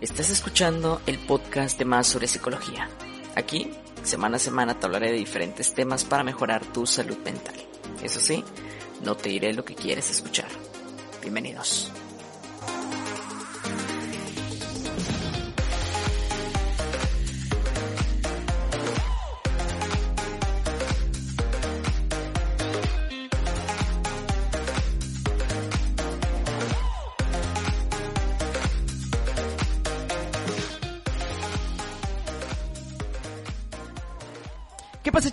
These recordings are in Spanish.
Estás escuchando el podcast de Más sobre Psicología. Aquí, semana a semana, te hablaré de diferentes temas para mejorar tu salud mental. Eso sí, no te diré lo que quieres escuchar. Bienvenidos.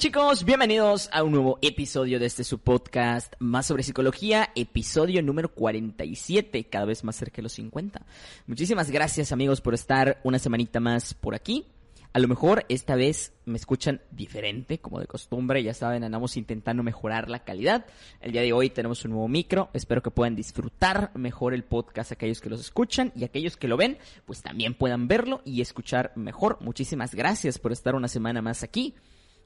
Chicos? Bienvenidos a un nuevo episodio de este su podcast más sobre psicología, episodio número 47, cada vez más cerca de los 50. Muchísimas gracias amigos por estar una semanita más por aquí. A lo mejor esta vez me escuchan diferente, como de costumbre, ya saben, andamos intentando mejorar la calidad. El día de hoy tenemos un nuevo micro, espero que puedan disfrutar mejor el podcast aquellos que los escuchan y aquellos que lo ven, pues también puedan verlo y escuchar mejor. Muchísimas gracias por estar una semana más aquí.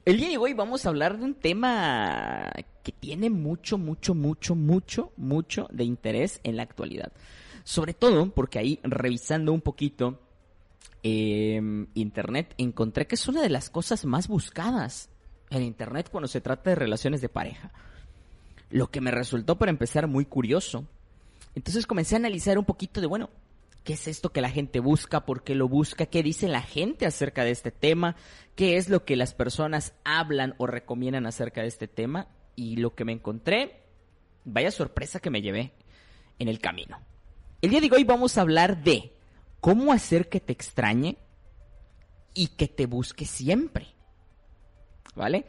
El día de hoy vamos a hablar de un tema que tiene mucho, mucho, mucho, mucho, mucho de interés en la actualidad. Sobre todo porque ahí revisando un poquito eh, Internet encontré que es una de las cosas más buscadas en Internet cuando se trata de relaciones de pareja. Lo que me resultó para empezar muy curioso. Entonces comencé a analizar un poquito de, bueno, ¿Qué es esto que la gente busca? ¿Por qué lo busca? ¿Qué dice la gente acerca de este tema? ¿Qué es lo que las personas hablan o recomiendan acerca de este tema? Y lo que me encontré, vaya sorpresa que me llevé en el camino. El día de hoy vamos a hablar de cómo hacer que te extrañe y que te busque siempre. ¿Vale?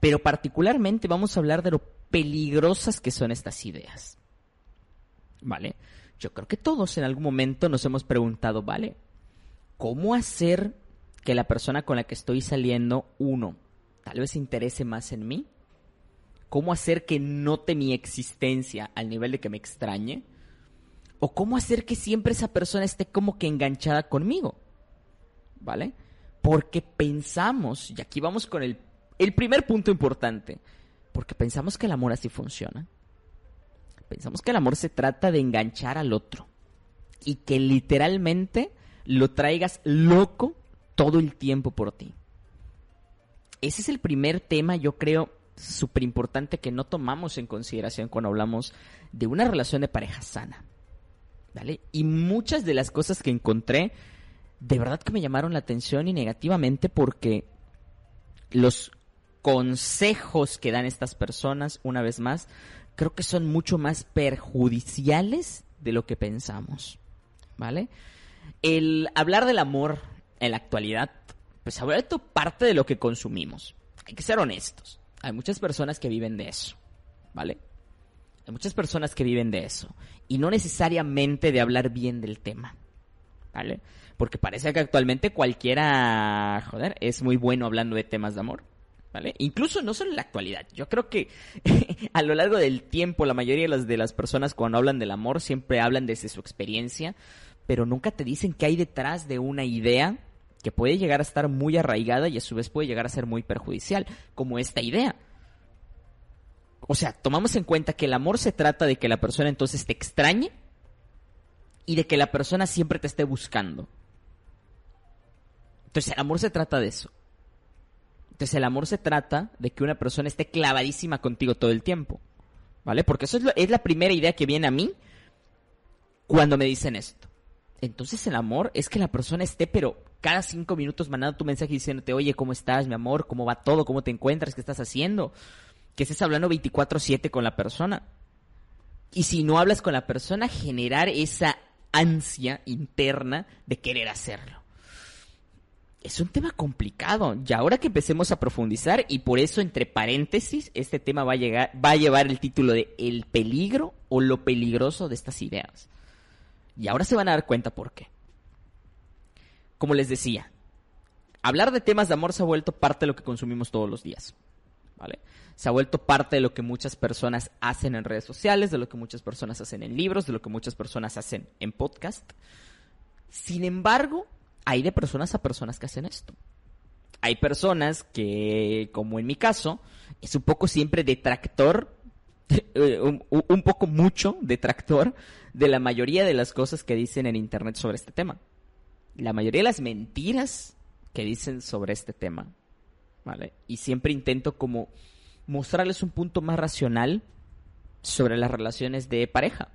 Pero particularmente vamos a hablar de lo peligrosas que son estas ideas. ¿Vale? Yo creo que todos en algún momento nos hemos preguntado, ¿vale? ¿Cómo hacer que la persona con la que estoy saliendo, uno, tal vez se interese más en mí? ¿Cómo hacer que note mi existencia al nivel de que me extrañe? ¿O cómo hacer que siempre esa persona esté como que enganchada conmigo? ¿Vale? Porque pensamos, y aquí vamos con el, el primer punto importante, porque pensamos que el amor así funciona. Pensamos que el amor se trata de enganchar al otro y que literalmente lo traigas loco todo el tiempo por ti. Ese es el primer tema, yo creo, súper importante que no tomamos en consideración cuando hablamos de una relación de pareja sana. ¿Vale? Y muchas de las cosas que encontré, de verdad que me llamaron la atención y negativamente porque los consejos que dan estas personas, una vez más, creo que son mucho más perjudiciales de lo que pensamos. ¿Vale? El hablar del amor en la actualidad, pues ha vuelto parte de lo que consumimos. Hay que ser honestos. Hay muchas personas que viven de eso. ¿Vale? Hay muchas personas que viven de eso. Y no necesariamente de hablar bien del tema. ¿Vale? Porque parece que actualmente cualquiera, joder, es muy bueno hablando de temas de amor. ¿Vale? Incluso no solo en la actualidad. Yo creo que a lo largo del tiempo la mayoría de las, de las personas cuando hablan del amor siempre hablan desde su experiencia, pero nunca te dicen qué hay detrás de una idea que puede llegar a estar muy arraigada y a su vez puede llegar a ser muy perjudicial, como esta idea. O sea, tomamos en cuenta que el amor se trata de que la persona entonces te extrañe y de que la persona siempre te esté buscando. Entonces el amor se trata de eso. Entonces el amor se trata de que una persona esté clavadísima contigo todo el tiempo. ¿Vale? Porque eso es, la primera idea que viene a mí cuando me dicen esto. Entonces el amor es que la persona esté, pero cada cinco minutos mandando tu mensaje diciéndote, oye, ¿cómo estás, mi amor? ¿Cómo va todo? ¿Cómo te encuentras? ¿Qué estás haciendo? Que estés hablando 24/7 con la persona. Y si no hablas con la persona, generar esa ansia interna de querer hacerlo es un tema complicado. Y ahora que empecemos a profundizar, y por eso, entre paréntesis, este tema va a, llegar, va a llevar el título de El peligro o lo peligroso de estas ideas. Y ahora se van a dar cuenta por qué. Como les decía, hablar de temas de amor se ha vuelto parte de lo que consumimos todos los días. ¿Vale? Se ha vuelto parte de lo que muchas personas hacen en redes sociales, de lo que muchas personas hacen en libros, de lo que muchas personas hacen en podcast. Sin embargo, hay de personas a personas que hacen esto. Hay personas que, como en mi caso, es un poco siempre detractor, un, un poco mucho detractor de la mayoría de las cosas que dicen en Internet sobre este tema. la mayoría de las mentiras que dicen sobre este tema, ¿vale? Y siempre intento como mostrarles un punto más racional sobre las relaciones de pareja.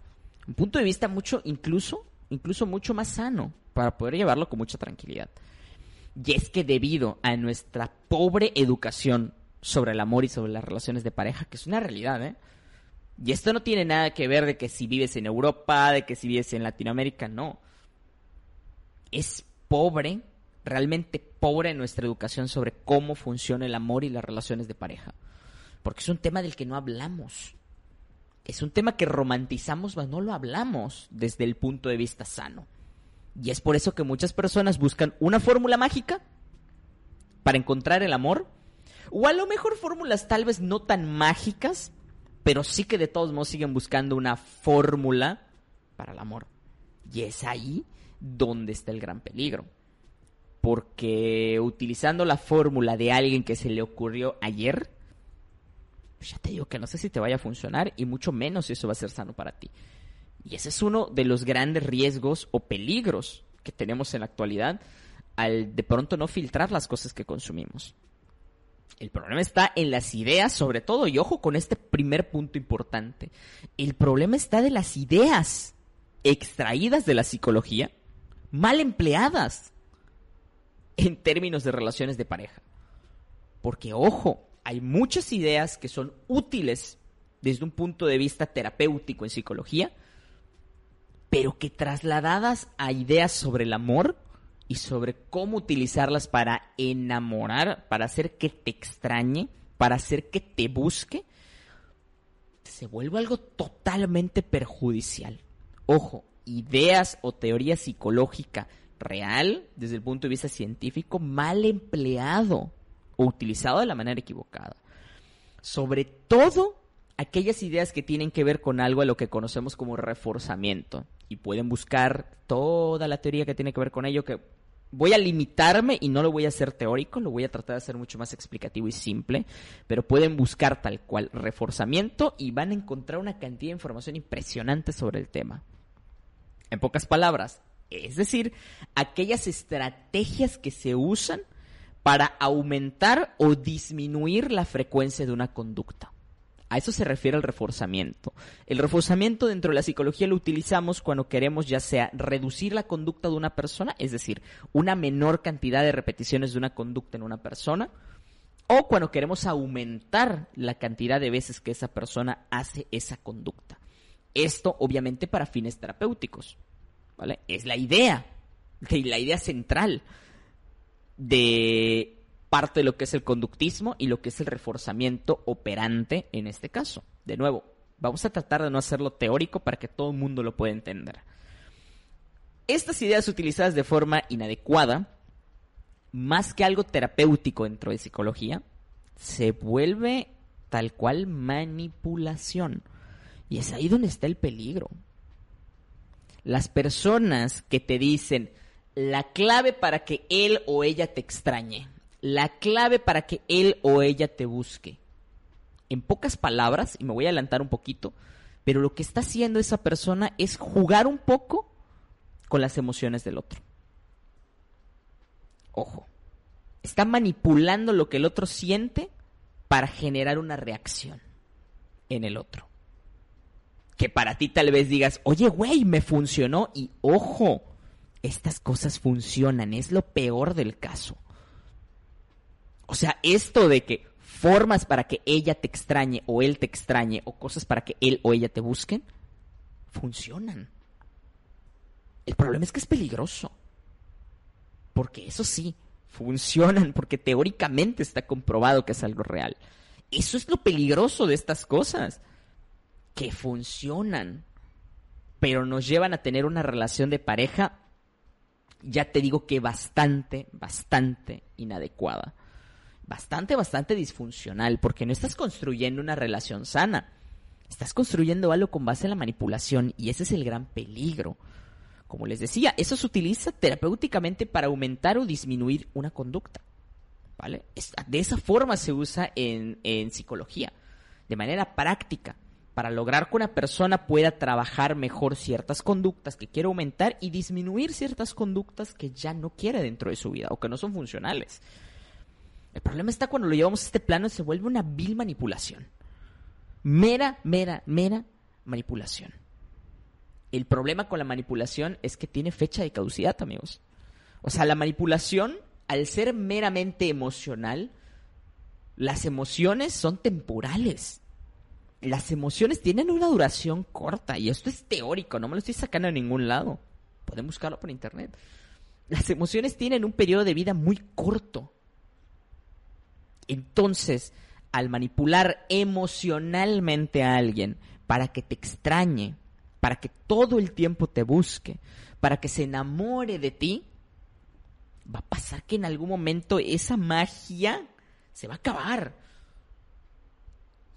Un punto de vista mucho, incluso, incluso mucho más sano, para poder llevarlo con mucha tranquilidad. Y es que debido a nuestra pobre educación sobre el amor y sobre las relaciones de pareja, que es una realidad, ¿eh? Y esto no tiene nada que ver de que si vives en Europa, de que si vives en Latinoamérica, no. Es pobre, realmente pobre nuestra educación sobre cómo funciona el amor y las relaciones de pareja. Porque es un tema del que no hablamos. Es un tema que romantizamos, pero no lo hablamos desde el punto de vista sano. Y es por eso que muchas personas buscan una fórmula mágica para encontrar el amor. O a lo mejor fórmulas tal vez no tan mágicas, pero sí que de todos modos siguen buscando una fórmula para el amor. Y es ahí donde está el gran peligro. Porque utilizando la fórmula de alguien que se le ocurrió ayer, ya te digo que no sé si te vaya a funcionar y mucho menos si eso va a ser sano para ti. Y ese es uno de los grandes riesgos o peligros que tenemos en la actualidad al de pronto no filtrar las cosas que consumimos. El problema está en las ideas, sobre todo, y ojo con este primer punto importante. El problema está de las ideas extraídas de la psicología, mal empleadas en términos de relaciones de pareja. Porque, ojo, hay muchas ideas que son útiles desde un punto de vista terapéutico en psicología, pero que trasladadas a ideas sobre el amor y sobre cómo utilizarlas para enamorar, para hacer que te extrañe, para hacer que te busque, se vuelve algo totalmente perjudicial. Ojo, ideas o teoría psicológica real, desde el punto de vista científico, mal empleado o utilizado de la manera equivocada. Sobre todo aquellas ideas que tienen que ver con algo a lo que conocemos como reforzamiento y pueden buscar toda la teoría que tiene que ver con ello, que voy a limitarme y no lo voy a hacer teórico, lo voy a tratar de hacer mucho más explicativo y simple, pero pueden buscar tal cual reforzamiento y van a encontrar una cantidad de información impresionante sobre el tema. En pocas palabras, es decir, aquellas estrategias que se usan para aumentar o disminuir la frecuencia de una conducta. A eso se refiere el reforzamiento. El reforzamiento dentro de la psicología lo utilizamos cuando queremos ya sea reducir la conducta de una persona, es decir, una menor cantidad de repeticiones de una conducta en una persona, o cuando queremos aumentar la cantidad de veces que esa persona hace esa conducta. Esto obviamente para fines terapéuticos, ¿vale? Es la idea, la idea central de parte de lo que es el conductismo y lo que es el reforzamiento operante en este caso. De nuevo, vamos a tratar de no hacerlo teórico para que todo el mundo lo pueda entender. Estas ideas utilizadas de forma inadecuada, más que algo terapéutico dentro de psicología, se vuelve tal cual manipulación. Y es ahí donde está el peligro. Las personas que te dicen la clave para que él o ella te extrañe, la clave para que él o ella te busque. En pocas palabras, y me voy a adelantar un poquito, pero lo que está haciendo esa persona es jugar un poco con las emociones del otro. Ojo, está manipulando lo que el otro siente para generar una reacción en el otro. Que para ti tal vez digas, oye, güey, me funcionó y ojo, estas cosas funcionan, es lo peor del caso. O sea, esto de que formas para que ella te extrañe o él te extrañe o cosas para que él o ella te busquen, funcionan. El problema es que es peligroso. Porque eso sí, funcionan, porque teóricamente está comprobado que es algo real. Eso es lo peligroso de estas cosas, que funcionan, pero nos llevan a tener una relación de pareja, ya te digo que bastante, bastante inadecuada bastante, bastante disfuncional, porque no estás construyendo una relación sana. Estás construyendo algo con base en la manipulación y ese es el gran peligro. Como les decía, eso se utiliza terapéuticamente para aumentar o disminuir una conducta. ¿Vale? De esa forma se usa en, en psicología, de manera práctica, para lograr que una persona pueda trabajar mejor ciertas conductas que quiere aumentar y disminuir ciertas conductas que ya no quiere dentro de su vida o que no son funcionales. El problema está cuando lo llevamos a este plano y se vuelve una vil manipulación. Mera, mera, mera manipulación. El problema con la manipulación es que tiene fecha de caducidad, amigos. O sea, la manipulación, al ser meramente emocional, las emociones son temporales. Las emociones tienen una duración corta y esto es teórico, no me lo estoy sacando de ningún lado. Pueden buscarlo por internet. Las emociones tienen un periodo de vida muy corto. Entonces, al manipular emocionalmente a alguien para que te extrañe, para que todo el tiempo te busque, para que se enamore de ti, va a pasar que en algún momento esa magia se va a acabar.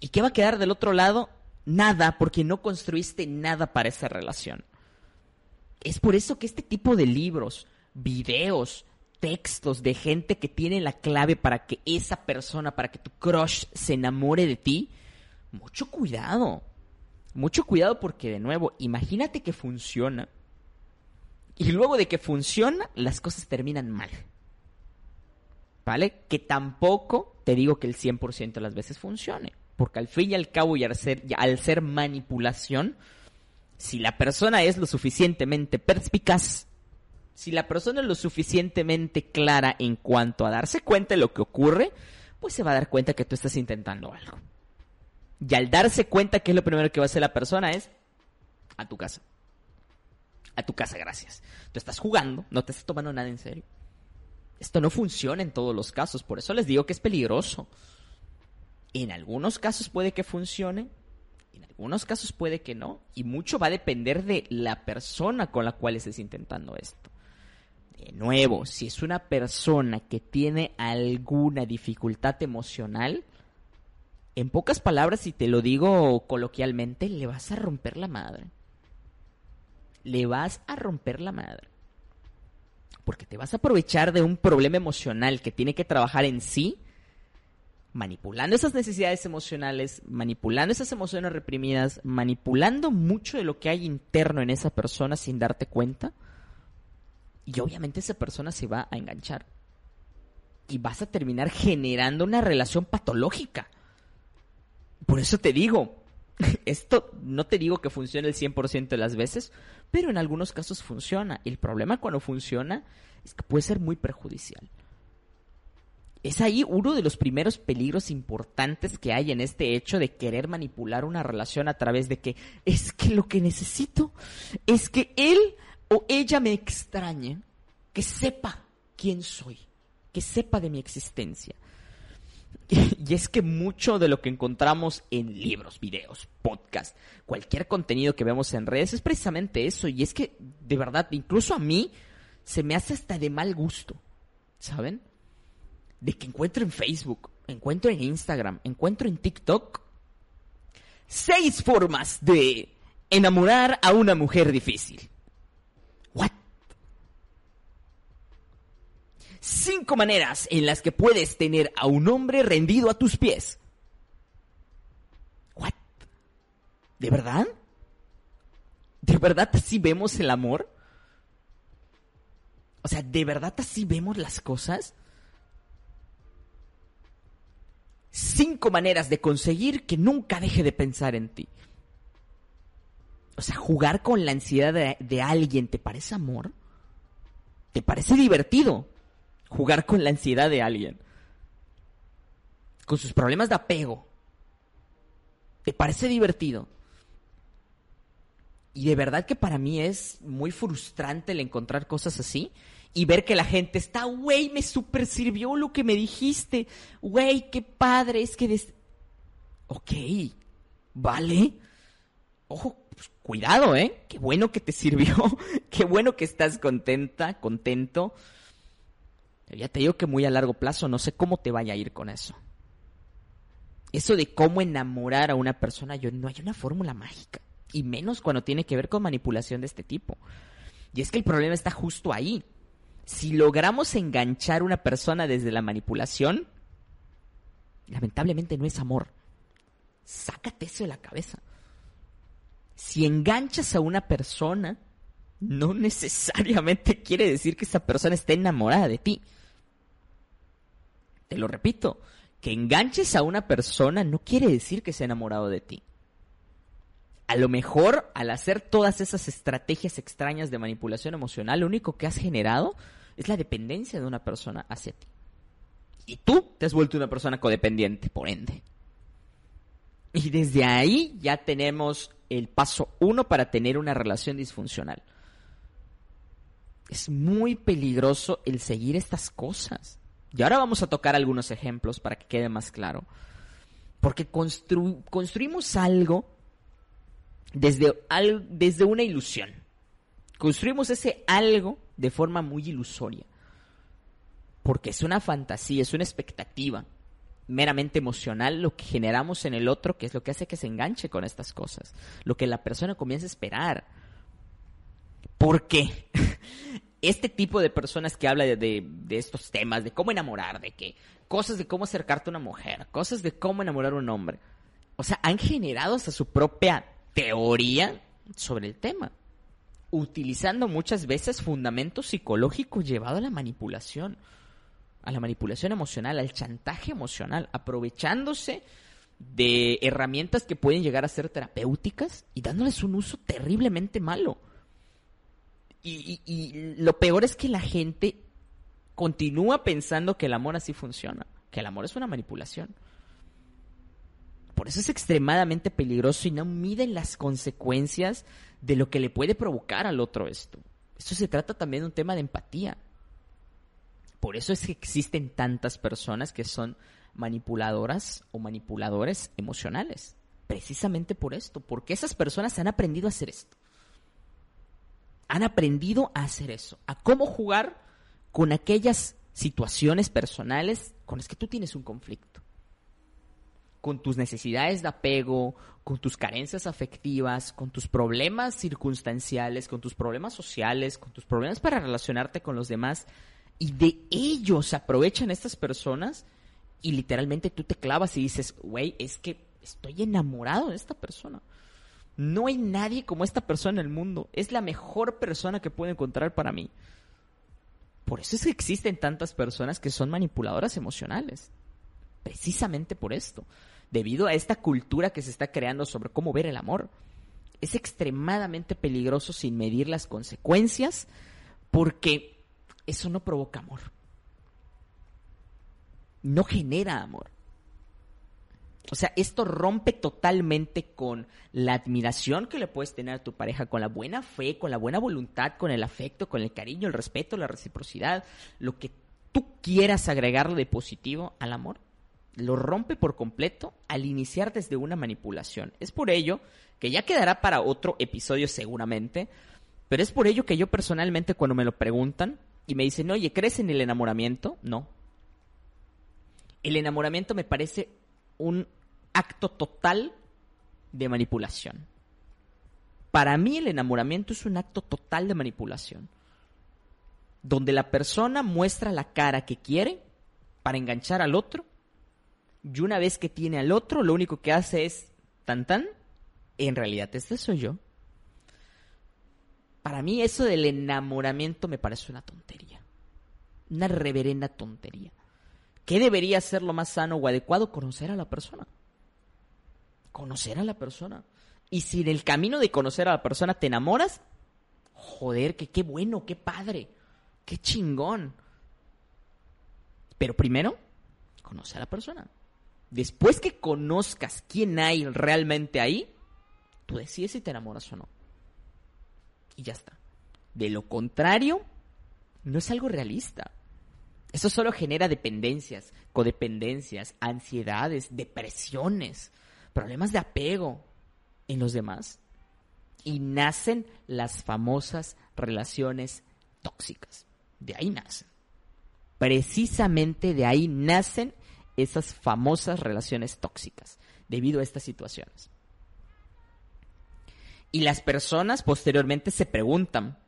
¿Y qué va a quedar del otro lado? Nada, porque no construiste nada para esa relación. Es por eso que este tipo de libros, videos, textos de gente que tiene la clave para que esa persona, para que tu crush se enamore de ti, mucho cuidado. Mucho cuidado porque, de nuevo, imagínate que funciona. Y luego de que funciona, las cosas terminan mal. ¿Vale? Que tampoco te digo que el 100% de las veces funcione. Porque al fin y al cabo, y al ser, al ser manipulación, si la persona es lo suficientemente perspicaz, si la persona es lo suficientemente clara en cuanto a darse cuenta de lo que ocurre, pues se va a dar cuenta que tú estás intentando algo. Y al darse cuenta que es lo primero que va a hacer la persona es a tu casa. A tu casa, gracias. Tú estás jugando, no te estás tomando nada en serio. Esto no funciona en todos los casos, por eso les digo que es peligroso. En algunos casos puede que funcione, en algunos casos puede que no, y mucho va a depender de la persona con la cual estés intentando esto. De nuevo, si es una persona que tiene alguna dificultad emocional, en pocas palabras, si te lo digo coloquialmente, le vas a romper la madre. Le vas a romper la madre. Porque te vas a aprovechar de un problema emocional que tiene que trabajar en sí, manipulando esas necesidades emocionales, manipulando esas emociones reprimidas, manipulando mucho de lo que hay interno en esa persona sin darte cuenta y obviamente esa persona se va a enganchar. Y vas a terminar generando una relación patológica. Por eso te digo, esto no te digo que funcione el 100% de las veces, pero en algunos casos funciona. Y el problema cuando funciona es que puede ser muy perjudicial. Es ahí uno de los primeros peligros importantes que hay en este hecho de querer manipular una relación a través de que es que lo que necesito es que él o ella me extrañe, que sepa quién soy, que sepa de mi existencia. Y es que mucho de lo que encontramos en libros, videos, podcasts, cualquier contenido que vemos en redes es precisamente eso. Y es que, de verdad, incluso a mí se me hace hasta de mal gusto, ¿saben? De que encuentro en Facebook, encuentro en Instagram, encuentro en TikTok seis formas de enamorar a una mujer difícil. ¿What? Cinco maneras en las que puedes tener a un hombre rendido a tus pies. ¿What? ¿De verdad? ¿De verdad así vemos el amor? O sea, ¿de verdad así vemos las cosas? Cinco maneras de conseguir que nunca deje de pensar en ti. O sea, jugar con la ansiedad de, alguien, ¿te parece amor? ¿Te parece divertido jugar con la ansiedad de alguien? Con sus problemas de apego. ¿Te parece divertido? Y de verdad que para mí es muy frustrante el encontrar cosas así y ver que la gente está, güey, me super sirvió lo que me dijiste, güey, qué padre, es que... Ok, vale. Ojo, pues, cuidado, ¿eh? Qué bueno que te sirvió, qué bueno que estás contenta, contento. Ya te digo que muy a largo plazo, no sé cómo te vaya a ir con eso. Eso de cómo enamorar a una persona, yo no hay una fórmula mágica. Y menos cuando tiene que ver con manipulación de este tipo. Y es que el problema está justo ahí. Si logramos enganchar a una persona desde la manipulación, lamentablemente no es amor. Sácate eso de la cabeza. Si enganchas a una persona, no necesariamente quiere decir que esa persona esté enamorada de ti. Te lo repito, que enganches a una persona no quiere decir que esté enamorado de ti. A lo mejor, al hacer todas esas estrategias extrañas de manipulación emocional, lo único que has generado es la dependencia de una persona hacia ti. Y tú te has vuelto una persona codependiente, por ende. Y desde ahí ya tenemos el paso uno para tener una relación disfuncional. Es muy peligroso el seguir estas cosas. Y ahora vamos a tocar algunos ejemplos para que quede más claro. Porque construimos algo desde, desde una ilusión. Construimos ese algo de forma muy ilusoria. Porque es una fantasía, es una expectativa meramente emocional lo que generamos en el otro, que es lo que hace que se enganche con estas cosas. Lo que la persona comienza a esperar. Porque este tipo de personas que habla de, estos temas, de cómo enamorar, de que cosas de cómo acercarte a una mujer, cosas de cómo enamorar a un hombre, o sea, han generado hasta su propia teoría sobre el tema, utilizando muchas veces fundamentos psicológicos llevados a la manipulación, a la manipulación emocional, al chantaje emocional, aprovechándose de herramientas que pueden llegar a ser terapéuticas y dándoles un uso terriblemente malo. Y, lo peor es que la gente continúa pensando que el amor así funciona, que el amor es una manipulación. Por eso es extremadamente peligroso y no miden las consecuencias de lo que le puede provocar al otro esto. Esto se trata también de un tema de empatía. Por eso es que existen tantas personas que son manipuladoras o manipuladores emocionales. Precisamente por esto, porque esas personas han aprendido a hacer esto han aprendido a hacer eso, a cómo jugar con aquellas situaciones personales con las que tú tienes un conflicto. Con tus necesidades de apego, con tus carencias afectivas, con tus problemas circunstanciales, con tus problemas sociales, con tus problemas para relacionarte con los demás. Y de ellos se aprovechan estas personas y literalmente tú te clavas y dices, güey, es que estoy enamorado de esta persona. No hay nadie como esta persona en el mundo. Es la mejor persona que puedo encontrar para mí. Por eso es que existen tantas personas que son manipuladoras emocionales. Precisamente por esto. Debido a esta cultura que se está creando sobre cómo ver el amor. Es extremadamente peligroso sin medir las consecuencias porque eso no provoca amor. No genera amor. O sea, esto rompe totalmente con la admiración que le puedes tener a tu pareja, con la buena fe, con la buena voluntad, con el afecto, con el cariño, el respeto, la reciprocidad, lo que tú quieras agregarle de positivo al amor. Lo rompe por completo al iniciar desde una manipulación. Es por ello que ya quedará para otro episodio seguramente, pero es por ello que yo personalmente cuando me lo preguntan y me dicen, oye, ¿crees en el enamoramiento? No. El enamoramiento me parece un acto total de manipulación. Para mí el enamoramiento es un acto total de manipulación, donde la persona muestra la cara que quiere para enganchar al otro, y una vez que tiene al otro, lo único que hace es tan tan, en realidad este soy yo. Para mí eso del enamoramiento me parece una tontería, una reverenda tontería. ¿Qué debería ser lo más sano o adecuado? Conocer a la persona. Conocer a la persona. Y si en el camino de conocer a la persona te enamoras, joder, que qué bueno, qué padre, qué chingón. Pero primero, conoce a la persona. Después que conozcas quién hay realmente ahí, tú decides si te enamoras o no. Y ya está. De lo contrario, no es algo realista. Eso solo genera dependencias, codependencias, ansiedades, depresiones, problemas de apego en los demás. Y nacen las famosas relaciones tóxicas. De ahí nacen. Precisamente de ahí nacen esas famosas relaciones tóxicas, debido a estas situaciones. Y las personas posteriormente se preguntan,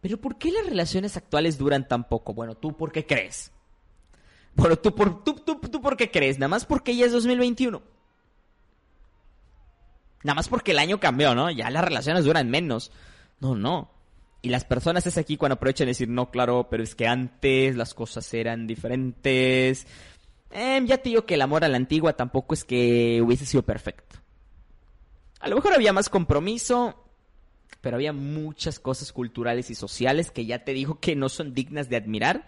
pero ¿por qué las relaciones actuales duran tan poco? Bueno, ¿tú por qué crees? Bueno, ¿tú por, tú, tú, tú por qué crees? Nada más porque ya es 2021. Nada más porque el año cambió, ¿no? Ya las relaciones duran menos. No, no. Y las personas es aquí cuando aprovechan de decir, no, claro, pero es que antes las cosas eran diferentes. Eh, ya te digo que el amor a la antigua tampoco es que hubiese sido perfecto. A lo mejor había más compromiso, pero había muchas cosas culturales y sociales que ya te digo que no son dignas de admirar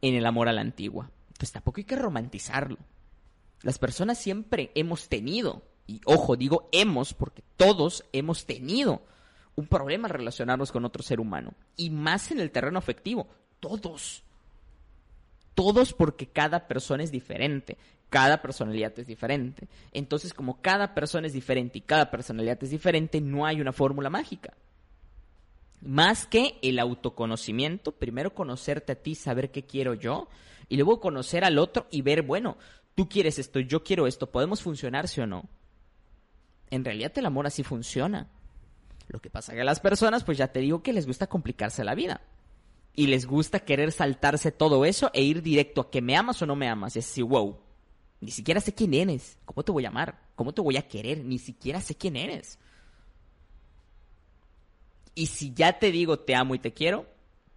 en el amor a la antigua. Pues tampoco hay que romantizarlo. Las personas siempre hemos tenido, y ojo, digo hemos porque todos hemos tenido un problema relacionarnos con otro ser humano. Y más en el terreno afectivo. Todos. Todos porque cada persona es diferente. Cada personalidad es diferente. Entonces, como cada persona es diferente y cada personalidad es diferente, no hay una fórmula mágica. Más que el autoconocimiento, primero conocerte a ti, saber qué quiero yo, y luego conocer al otro y ver, bueno, tú quieres esto, yo quiero esto, ¿podemos funcionar, sí o no? En realidad el amor así funciona. Lo que pasa que a las personas, pues ya te digo que les gusta complicarse la vida. Y les gusta querer saltarse todo eso e ir directo a que me amas o no me amas. Es así, wow, ni siquiera sé quién eres. ¿Cómo te voy a amar? ¿Cómo te voy a querer? Ni siquiera sé quién eres. Y si ya te digo te amo y te quiero,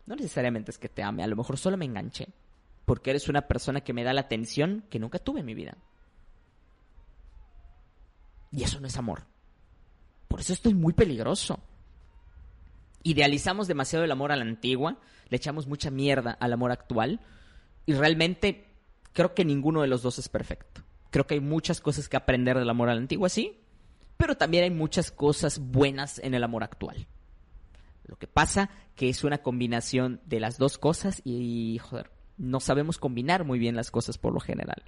no necesariamente es que te ame, a lo mejor solo me enganché. Porque eres una persona que me da la atención que nunca tuve en mi vida. Y eso no es amor. Por eso esto es muy peligroso. Idealizamos demasiado el amor a la antigua, le echamos mucha mierda al amor actual y realmente creo que ninguno de los dos es perfecto. Creo que hay muchas cosas que aprender del amor a la antigua, sí, pero también hay muchas cosas buenas en el amor actual. Lo que pasa que es una combinación de las dos cosas y, joder, no sabemos combinar muy bien las cosas por lo general.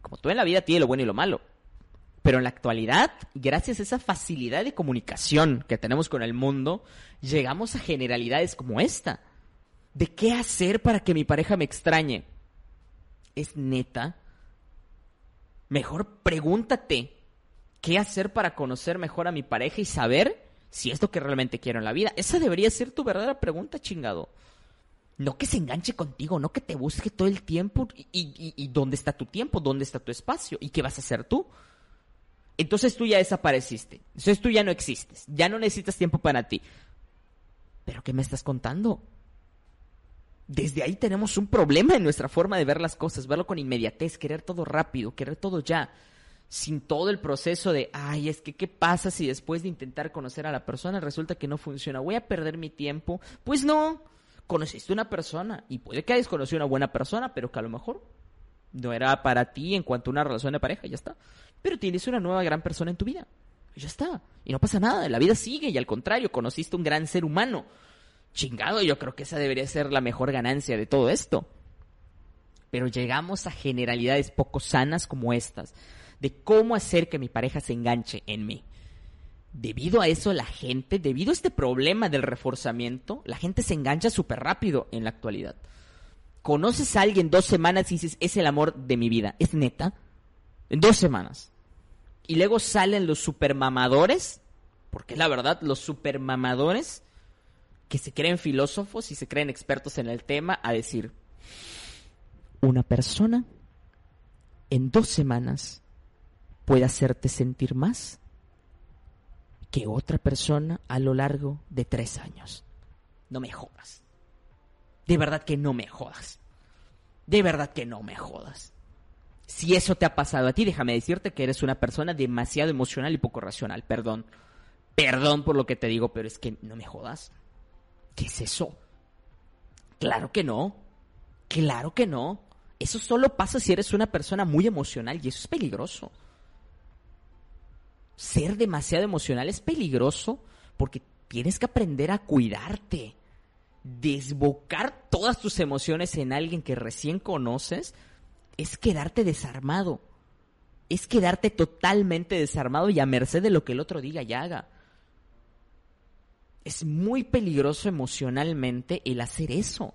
Como todo en la vida tiene lo bueno y lo malo. Pero en la actualidad, gracias a esa facilidad de comunicación que tenemos con el mundo, llegamos a generalidades como esta. ¿De qué hacer para que mi pareja me extrañe? ¿Es neta? Mejor pregúntate, ¿qué hacer para conocer mejor a mi pareja y saber si es lo que realmente quiero en la vida? Esa debería ser tu verdadera pregunta, chingado. No que se enganche contigo, no que te busque todo el tiempo. ¿Y, y dónde está tu tiempo? ¿Dónde está tu espacio? ¿Y qué vas a hacer tú? Entonces tú ya desapareciste. Entonces tú ya no existes. Ya no necesitas tiempo para ti. ¿Pero qué me estás contando? Desde ahí tenemos un problema en nuestra forma de ver las cosas, verlo con inmediatez, querer todo rápido, querer todo ya, sin todo el proceso de, ay, es que, ¿qué pasa si después de intentar conocer a la persona resulta que no funciona? ¿Voy a perder mi tiempo? Pues no, conociste una persona y puede que hayas conocido una buena persona, pero que a lo mejor no era para ti en cuanto a una relación de pareja, ya está. Pero tienes una nueva gran persona en tu vida. ya está. Y no pasa nada, la vida sigue y al contrario, conociste un gran ser humano. Chingado, yo creo que esa debería ser la mejor ganancia de todo esto. Pero llegamos a generalidades poco sanas como estas, de cómo hacer que mi pareja se enganche en mí. Debido a eso, la gente, debido a este problema del reforzamiento, la gente se engancha súper rápido en la actualidad conoces a alguien dos semanas y dices, es el amor de mi vida. ¿Es neta? En dos semanas. Y luego salen los supermamadores, porque la verdad, los supermamadores que se creen filósofos y se creen expertos en el tema a decir, una persona en dos semanas puede hacerte sentir más que otra persona a lo largo de tres años. No me jodas. De verdad que no me jodas. De verdad que no me jodas. Si eso te ha pasado a ti, déjame decirte que eres una persona demasiado emocional y poco racional. Perdón. Perdón por lo que te digo, pero es que no me jodas. ¿Qué es eso? Claro que no. Claro que no. Eso solo pasa si eres una persona muy emocional y eso es peligroso. Ser demasiado emocional es peligroso porque tienes que aprender a cuidarte desbocar todas tus emociones en alguien que recién conoces es quedarte desarmado. Es quedarte totalmente desarmado y a merced de lo que el otro diga y haga. Es muy peligroso emocionalmente el hacer eso.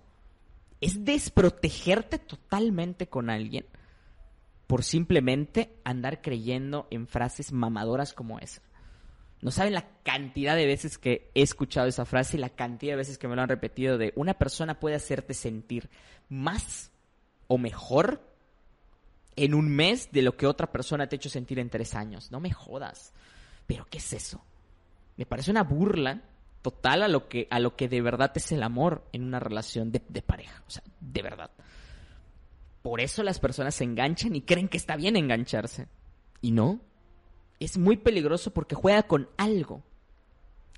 Es desprotegerte totalmente con alguien por simplemente andar creyendo en frases mamadoras como esa. No saben la cantidad de veces que he escuchado esa frase y la cantidad de veces que me lo han repetido de una persona puede hacerte sentir más o mejor en un mes de lo que otra persona te ha hecho sentir en tres años. No me jodas. Pero ¿qué es eso? Me parece una burla total a lo que, a lo que de verdad es el amor en una relación de, de pareja. O sea, de verdad. Por eso las personas se enganchan y creen que está bien engancharse. Y no. Es muy peligroso porque juega con algo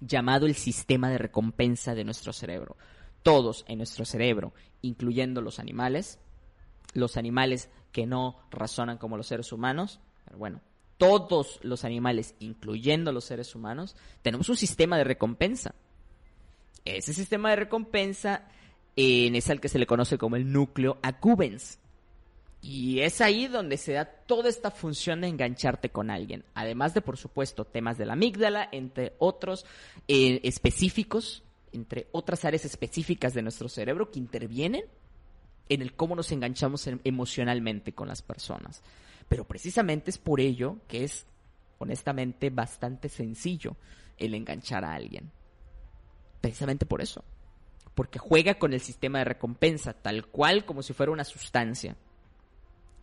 llamado el sistema de recompensa de nuestro cerebro. Todos en nuestro cerebro, incluyendo los animales, los animales que no razonan como los seres humanos, pero bueno, todos los animales, incluyendo los seres humanos, tenemos un sistema de recompensa. Ese sistema de recompensa en es al que se le conoce como el núcleo accumbens. Y es ahí donde se da toda esta función de engancharte con alguien. Además de, por supuesto, temas de la amígdala, entre otros eh, específicos, entre otras áreas específicas de nuestro cerebro que intervienen en el cómo nos enganchamos emocionalmente con las personas. Pero precisamente es por ello que es, honestamente, bastante sencillo el enganchar a alguien. Precisamente por eso. Porque juega con el sistema de recompensa, tal cual como si fuera una sustancia.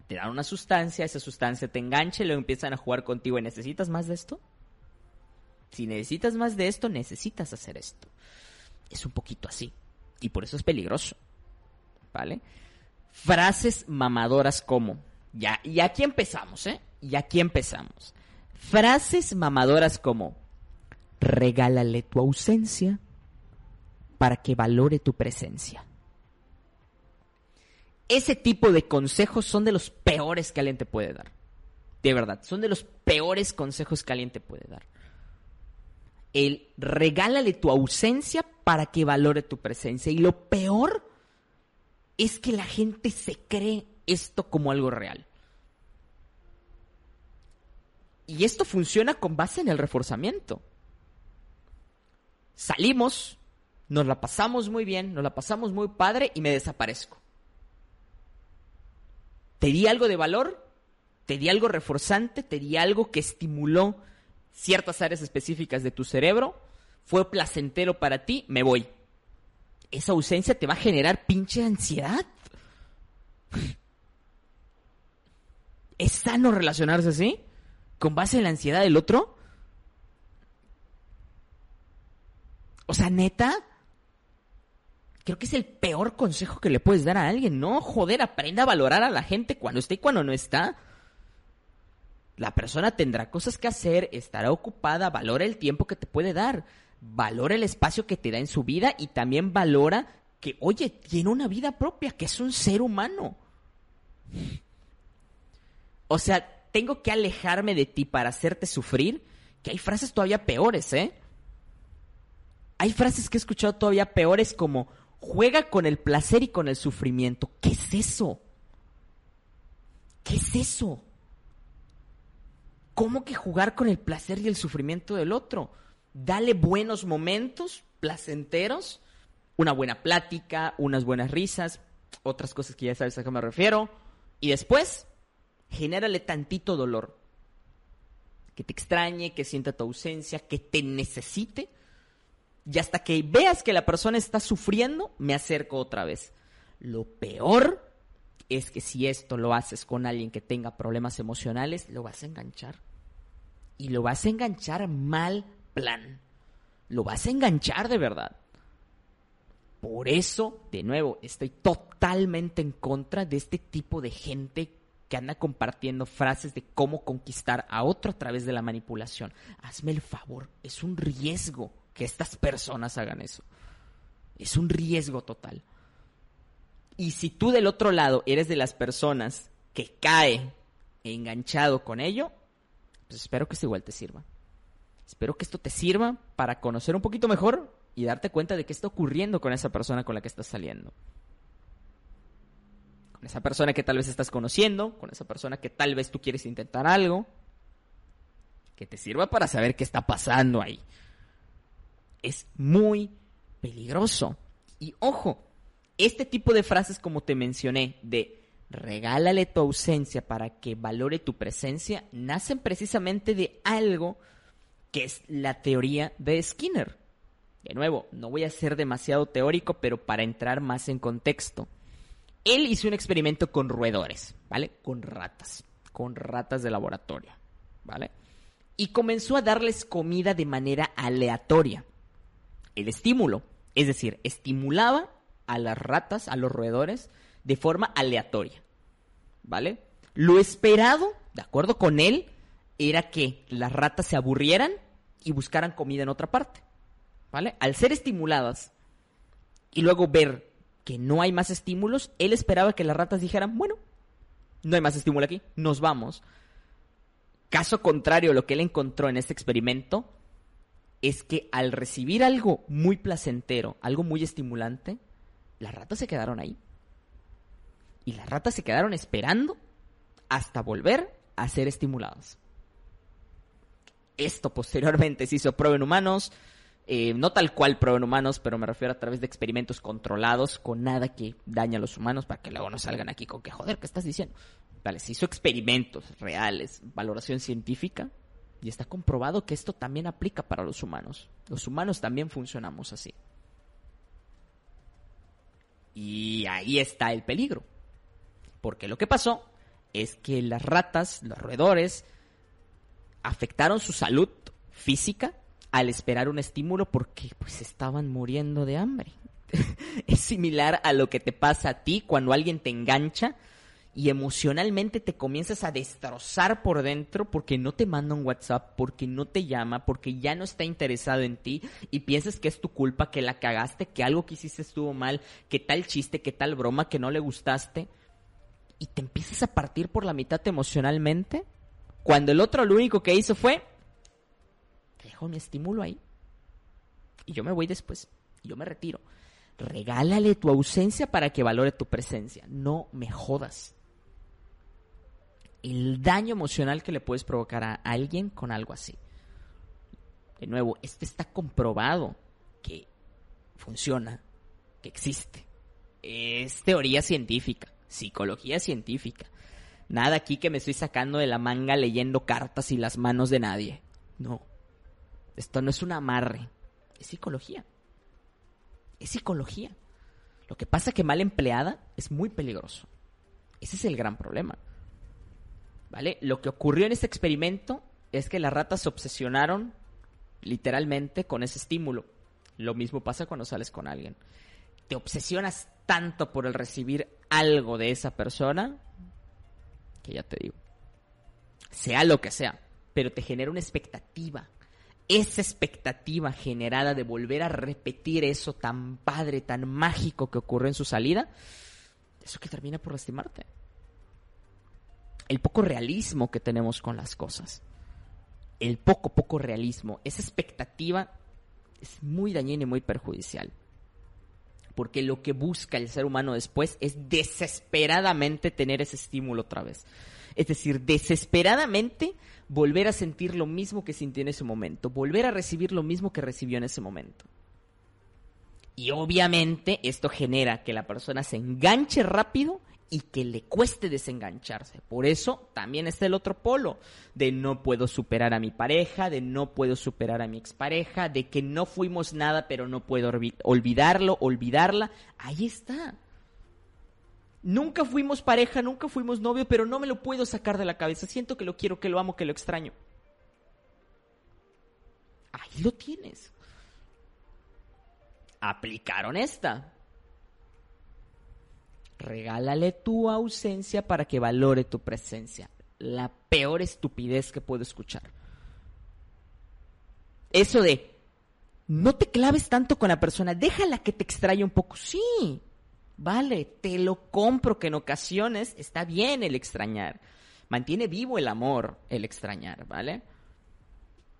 Te dan una sustancia, esa sustancia te engancha y luego empiezan a jugar contigo. ¿Y necesitas más de esto? Si necesitas más de esto, necesitas hacer esto. Es un poquito así. Y por eso es peligroso. ¿Vale? Frases mamadoras como. Ya, y aquí empezamos, ¿eh? Y aquí empezamos. Frases mamadoras como. Regálale tu ausencia para que valore tu presencia. Ese tipo de consejos son de los peores que alguien te puede dar. De verdad, son de los peores consejos que alguien te puede dar. El regálale tu ausencia para que valore tu presencia. Y lo peor es que la gente se cree esto como algo real. Y esto funciona con base en el reforzamiento. Salimos, nos la pasamos muy bien, nos la pasamos muy padre y me desaparezco. ¿Te di algo de valor? ¿Te di algo reforzante? ¿Te di algo que estimuló ciertas áreas específicas de tu cerebro? ¿Fue placentero para ti? Me voy. Esa ausencia te va a generar pinche ansiedad. ¿Es sano relacionarse así? ¿Con base en la ansiedad del otro? O sea, neta, creo que es el peor consejo que le puedes dar a alguien. No, joder, aprenda a valorar a la gente cuando está y cuando no está. La persona tendrá cosas que hacer, estará ocupada, valora el tiempo que te puede dar, valora el espacio que te da en su vida y también valora que, oye, tiene una vida propia, que es un ser humano. O sea, tengo que alejarme de ti para hacerte sufrir, que hay frases todavía peores, ¿eh? Hay frases que he escuchado todavía peores como, juega con el placer y con el sufrimiento. ¿Qué es eso? ¿Qué es eso? ¿Cómo que jugar con el placer y el sufrimiento del otro? Dale buenos momentos, placenteros, una buena plática, unas buenas risas, otras cosas que ya sabes a qué me refiero. Y después, genérale tantito dolor. Que te extrañe, que sienta tu ausencia, que te necesite y hasta que veas que la persona está sufriendo, me acerco otra vez. Lo peor es que si esto lo haces con alguien que tenga problemas emocionales, lo vas a enganchar. Y lo vas a enganchar mal plan. Lo vas a enganchar de verdad. Por eso, de nuevo, estoy totalmente en contra de este tipo de gente que anda compartiendo frases de cómo conquistar a otro a través de la manipulación. Hazme el favor, es un riesgo que estas personas hagan eso. Es un riesgo total. Y si tú del otro lado eres de las personas que cae enganchado con ello, pues espero que esto igual te sirva. Espero que esto te sirva para conocer un poquito mejor y darte cuenta de qué está ocurriendo con esa persona con la que estás saliendo. Con esa persona que tal vez estás conociendo, con esa persona que tal vez tú quieres intentar algo, que te sirva para saber qué está pasando ahí es muy peligroso. Y ojo, este tipo de frases como te mencioné, de regálale tu ausencia para que valore tu presencia, nacen precisamente de algo que es la teoría de Skinner. De nuevo, no voy a ser demasiado teórico, pero para entrar más en contexto. Él hizo un experimento con roedores, ¿vale? Con ratas, con ratas de laboratorio, ¿vale? y comenzó a darles comida de manera aleatoria. El estímulo, es decir, estimulaba a las ratas, a los roedores, de forma aleatoria. ¿Vale? Lo esperado, de acuerdo con él, era que las ratas se aburrieran y buscaran comida en otra parte. ¿Vale? Al ser estimuladas y luego ver que no hay más estímulos, él esperaba que las ratas dijeran, bueno, no hay más estímulo aquí, nos vamos. Caso contrario, lo que él encontró en este experimento es que al recibir algo muy placentero, algo muy estimulante, las ratas se quedaron ahí. Y las ratas se quedaron esperando hasta volver a ser estimuladas. Esto posteriormente se hizo prueba en humanos, eh, no tal cual prueba en humanos, pero me refiero a través de experimentos controlados con nada que dañe a los humanos para que luego no salgan aquí con que joder, ¿qué estás diciendo? Vale, se hizo experimentos reales, valoración científica, y está comprobado que esto también aplica para los humanos. Los humanos también funcionamos así. Y ahí está el peligro. Porque lo que pasó es que las ratas, los roedores, afectaron su salud física al esperar un estímulo porque pues estaban muriendo de hambre. es similar a lo que te pasa a ti cuando alguien te engancha y emocionalmente te comienzas a destrozar por dentro porque no te manda un WhatsApp, porque no te llama, porque ya no está interesado en ti y piensas que es tu culpa, que la cagaste, que algo que hiciste estuvo mal, que tal chiste, que tal broma, que no le gustaste y te empiezas a partir por la mitad emocionalmente cuando el otro lo único que hizo fue dejo mi estímulo ahí y yo me voy después, y yo me retiro. Regálale tu ausencia para que valore tu presencia. No me jodas el daño emocional que le puedes provocar a alguien con algo así. De nuevo, esto está comprobado que funciona, que existe. Es teoría científica, psicología científica. Nada aquí que me estoy sacando de la manga leyendo cartas y las manos de nadie. No. Esto no es un amarre. Es psicología. Es psicología. Lo que pasa que mal empleada es muy peligroso. Ese es el gran problema. ¿Vale? Lo que ocurrió en este experimento es que las ratas se obsesionaron literalmente con ese estímulo. Lo mismo pasa cuando sales con alguien. Te obsesionas tanto por el recibir algo de esa persona que ya te digo, sea lo que sea, pero te genera una expectativa. Esa expectativa generada de volver a repetir eso tan padre, tan mágico que ocurrió en su salida, eso que termina por lastimarte el poco realismo que tenemos con las cosas. El poco, poco realismo. Esa expectativa es muy dañina y muy perjudicial. Porque lo que busca el ser humano después es desesperadamente tener ese estímulo otra vez. Es decir, desesperadamente volver a sentir lo mismo que sintió en ese momento, volver a recibir lo mismo que recibió en ese momento. Y obviamente esto genera que la persona se enganche rápido y que le cueste desengancharse. Por eso también está el otro polo de no puedo superar a mi pareja, de no puedo superar a mi expareja, de que no fuimos nada pero no puedo olvidarlo, olvidarla. Ahí está. Nunca fuimos pareja, nunca fuimos novio, pero no me lo puedo sacar de la cabeza. Siento que lo quiero, que lo amo, que lo extraño. Ahí lo tienes. Aplicaron esta regálale tu ausencia para que valore tu presencia. La peor estupidez que puedo escuchar. Eso de, no te claves tanto con la persona, déjala que te extrañe un poco. Sí, vale, te lo compro que en ocasiones está bien el extrañar. Mantiene vivo el amor, el extrañar, ¿vale?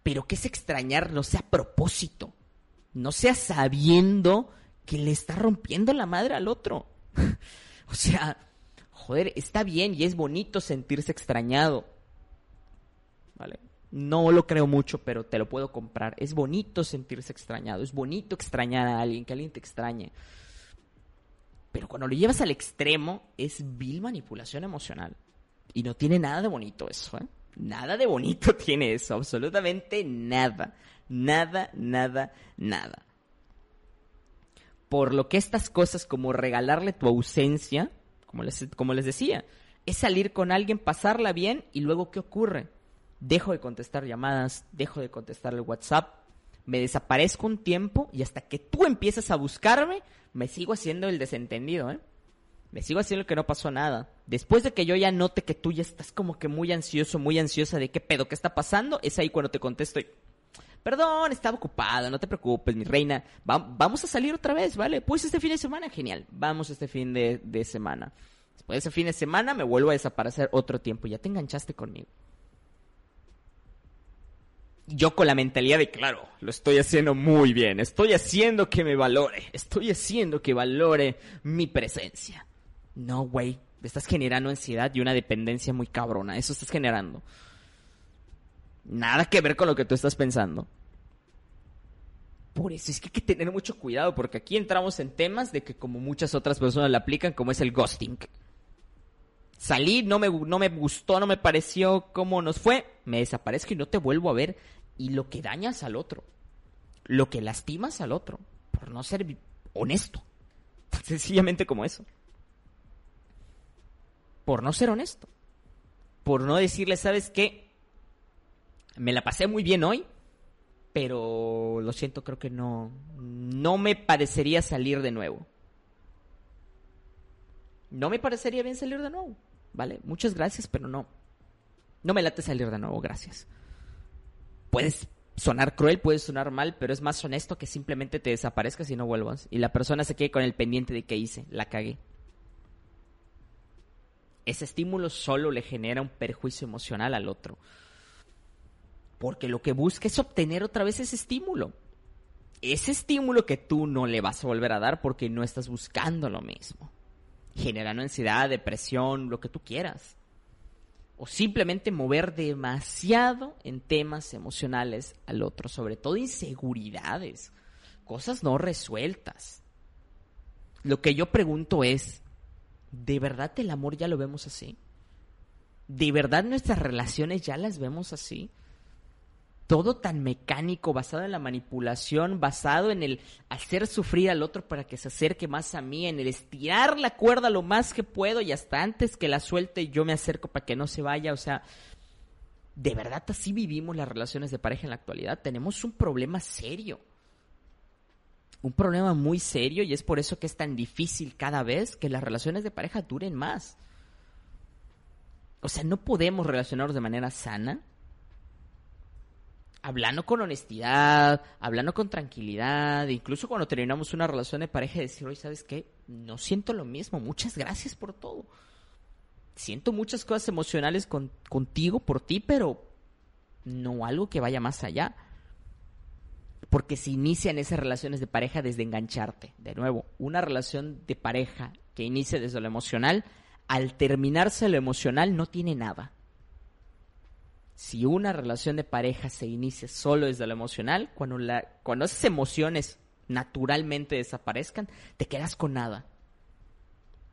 Pero que ese extrañar no sea a propósito, no sea sabiendo que le está rompiendo la madre al otro. O sea, joder, está bien y es bonito sentirse extrañado. ¿Vale? No lo creo mucho, pero te lo puedo comprar. Es bonito sentirse extrañado, es bonito extrañar a alguien, que alguien te extrañe. Pero cuando lo llevas al extremo, es vil manipulación emocional. Y no tiene nada de bonito eso, ¿eh? Nada de bonito tiene eso, absolutamente nada. Nada, nada, nada. Por lo que estas cosas como regalarle tu ausencia, como les, como les decía, es salir con alguien, pasarla bien y luego ¿qué ocurre? dejo de contestar llamadas, dejo de contestar el WhatsApp, me desaparezco un tiempo y hasta que tú empiezas a buscarme, me sigo haciendo el desentendido, ¿eh? Me sigo haciendo que no pasó nada. Después de que yo ya note que tú ya estás como que muy ansioso, muy ansiosa de qué pedo, qué está pasando, es ahí cuando te contesto y, perdón, estaba ocupado, no te preocupes, mi reina, vamos a salir otra vez, ¿vale? Pues este fin de semana, genial, vamos este fin de, de semana. Después de ese fin de semana me vuelvo a desaparecer otro tiempo, ya te enganchaste conmigo yo con la mentalidad de, claro, lo estoy haciendo muy bien, estoy haciendo que me valore, estoy haciendo que valore mi presencia. No, güey, estás generando ansiedad y una dependencia muy cabrona, eso estás generando. Nada que ver con lo que tú estás pensando. Por eso es que hay que tener mucho cuidado, porque aquí entramos en temas de que como muchas otras personas la aplican, como es el ghosting. Salí, no me, no me gustó, no me pareció cómo nos fue, me desaparezco y no te vuelvo a ver y lo que dañas al otro, lo que lastimas al otro, por no ser honesto. Sencillamente como eso. Por no ser honesto. Por no decirle, ¿sabes qué? Me la pasé muy bien hoy, pero lo siento, creo que no, no me parecería salir de nuevo. No me parecería bien salir de nuevo, ¿vale? Muchas gracias, pero no. No me late salir de nuevo, gracias puedes sonar cruel, puedes sonar mal, pero es más honesto que simplemente te desaparezcas y no vuelvas. Y la persona se quede con el pendiente de qué hice, la cagué. Ese estímulo solo le genera un perjuicio emocional al otro. Porque lo que busca es obtener otra vez ese estímulo. Ese estímulo que tú no le vas a volver a dar porque no estás buscando lo mismo. Generando ansiedad, depresión, lo que tú quieras o simplemente mover demasiado en temas emocionales al otro, sobre todo inseguridades, cosas no resueltas. Lo que yo pregunto es, ¿de verdad el amor ya lo vemos así? ¿De verdad nuestras relaciones ya las vemos así? Todo tan mecánico, basado en la manipulación, basado en el hacer sufrir al otro para que se acerque más a mí, en el estirar la cuerda lo más que puedo y hasta antes que la suelte yo me acerco para que no se vaya, o sea, ¿de verdad así vivimos las relaciones de pareja en la actualidad? Tenemos un problema serio. Un problema muy serio y es por eso que es tan difícil cada vez que las relaciones de pareja duren más. O sea, no podemos relacionarnos de manera sana hablando con honestidad, hablando con tranquilidad, incluso cuando terminamos una relación de pareja, decir, oye, ¿sabes qué? No siento lo mismo, muchas gracias por todo. Siento muchas cosas emocionales contigo, por ti, pero no algo que vaya más allá. Porque se inician esas relaciones de pareja desde engancharte. De nuevo, una relación de pareja que inicia desde lo emocional, al terminarse lo emocional no tiene nada si una relación de pareja se inicia solo desde lo emocional, cuando, la, cuando esas emociones naturalmente desaparezcan, te quedas con nada.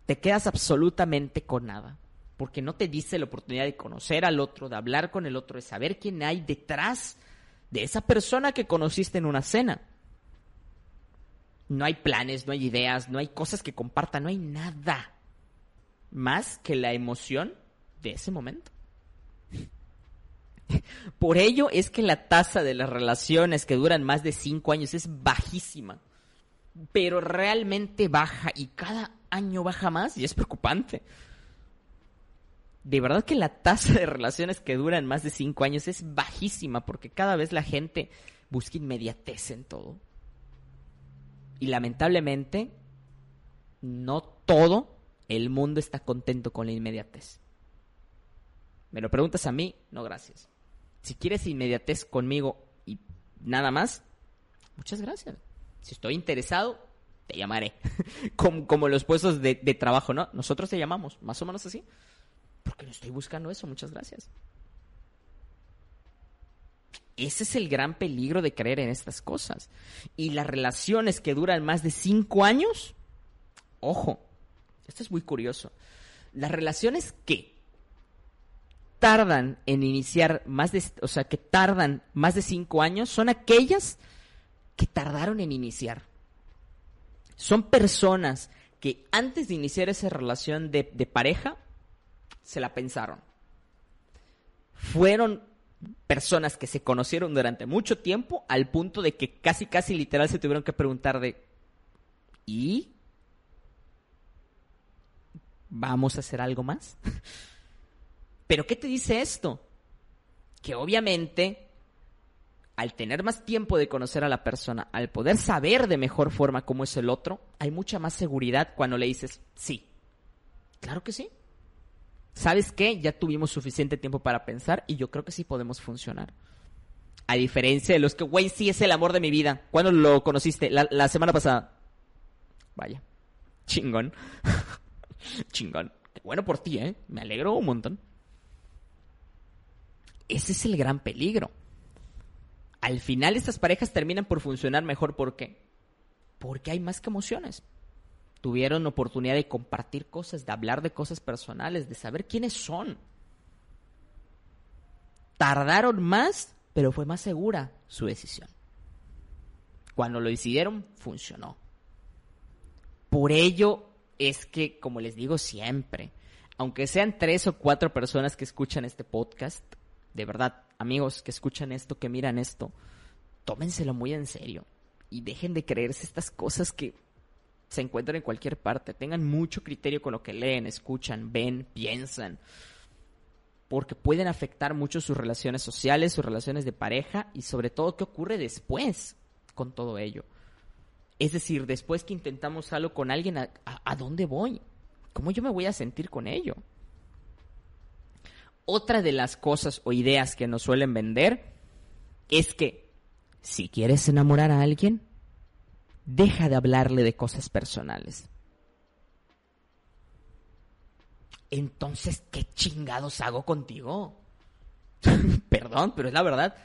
Te quedas absolutamente con nada. Porque no te dice la oportunidad de conocer al otro, de hablar con el otro, de saber quién hay detrás de esa persona que conociste en una cena. No hay planes, no hay ideas, no hay cosas que compartan, no hay nada más que la emoción de ese momento. Por ello es que la tasa de las relaciones que duran más de cinco años es bajísima. Pero realmente baja y cada año baja más y es preocupante. De verdad que la tasa de relaciones que duran más de cinco años es bajísima porque cada vez la gente busca inmediatez en todo. Y lamentablemente, no todo el mundo está contento con la inmediatez. Me lo preguntas a mí, no gracias. Si quieres inmediatez conmigo y nada más, muchas gracias. Si estoy interesado, te llamaré. como, los puestos de, de, trabajo, ¿no? Nosotros te llamamos, más o menos así. Porque no estoy buscando eso, muchas gracias. Ese es el gran peligro de creer en estas cosas. Y las relaciones que duran más de cinco años, ojo, esto es muy curioso. Las relaciones que tardan en iniciar más de, o sea, que tardan más de cinco años son aquellas que tardaron en iniciar. Son personas que antes de iniciar esa relación de, de pareja, se la pensaron. Fueron personas que se conocieron durante mucho tiempo al punto de que casi, casi literal se tuvieron que preguntar de, ¿y? ¿Vamos a hacer algo más? Pero ¿qué te dice esto? Que obviamente, al tener más tiempo de conocer a la persona, al poder saber de mejor forma cómo es el otro, hay mucha más seguridad cuando le dices, sí. Claro que sí. ¿sabes qué? Ya tuvimos suficiente tiempo para pensar y yo creo que sí podemos funcionar. A diferencia de los que, güey, sí es el amor de mi vida. ¿Cuándo lo conociste? La, semana pasada. Vaya. Chingón. Chingón. Bueno por ti, ¿eh? Me alegro un montón. Ese es el gran peligro. Al final estas parejas terminan por funcionar mejor. ¿Por qué? Porque hay más que emociones tuvieron oportunidad de compartir cosas, de hablar de cosas personales, de saber quiénes son. Tardaron más, pero fue más segura su decisión. Cuando lo decidieron, funcionó. Por ello es que, como les digo siempre, aunque sean tres o cuatro personas que escuchan este podcast, de verdad, amigos que escuchan esto, que miran esto, tómenselo muy en serio y dejen de creerse estas cosas que se encuentran en cualquier parte. Tengan mucho criterio con lo que leen, escuchan, ven, piensan. Porque pueden afectar mucho sus relaciones sociales, sus relaciones de pareja y sobre todo qué ocurre después con todo ello. Es decir, después que intentamos algo con alguien, ¿a, dónde voy? ¿Cómo yo me voy a sentir con ello? Otra de las cosas o ideas que nos suelen vender es que si quieres enamorar a alguien, deja de hablarle de cosas personales. Entonces, ¿qué chingados hago contigo? Perdón, pero es la verdad.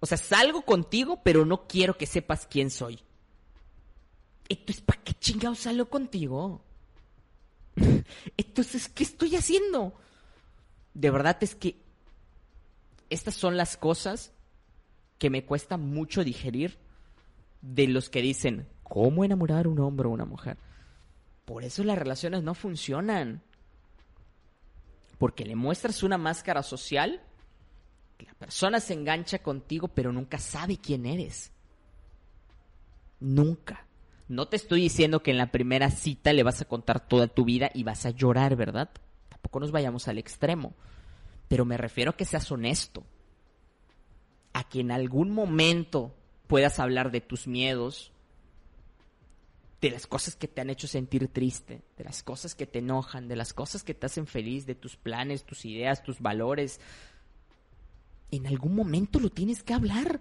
O sea, salgo contigo, pero no quiero que sepas quién soy. Entonces, ¿para qué chingados salgo contigo? Entonces, ¿qué estoy haciendo? De verdad es que estas son las cosas que me cuesta mucho digerir de los que dicen, ¿cómo enamorar un hombre o una mujer? Por eso las relaciones no funcionan. Porque le muestras una máscara social, la persona se engancha contigo, pero nunca sabe quién eres. Nunca. No te estoy diciendo que en la primera cita le vas a contar toda tu vida y vas a llorar, ¿verdad? Tampoco nos vayamos al extremo. Pero me refiero a que seas honesto. A que en algún momento puedas hablar de tus miedos, de las cosas que te han hecho sentir triste, de las cosas que te enojan, de las cosas que te hacen feliz, de tus planes, tus ideas, tus valores. En algún momento lo tienes que hablar.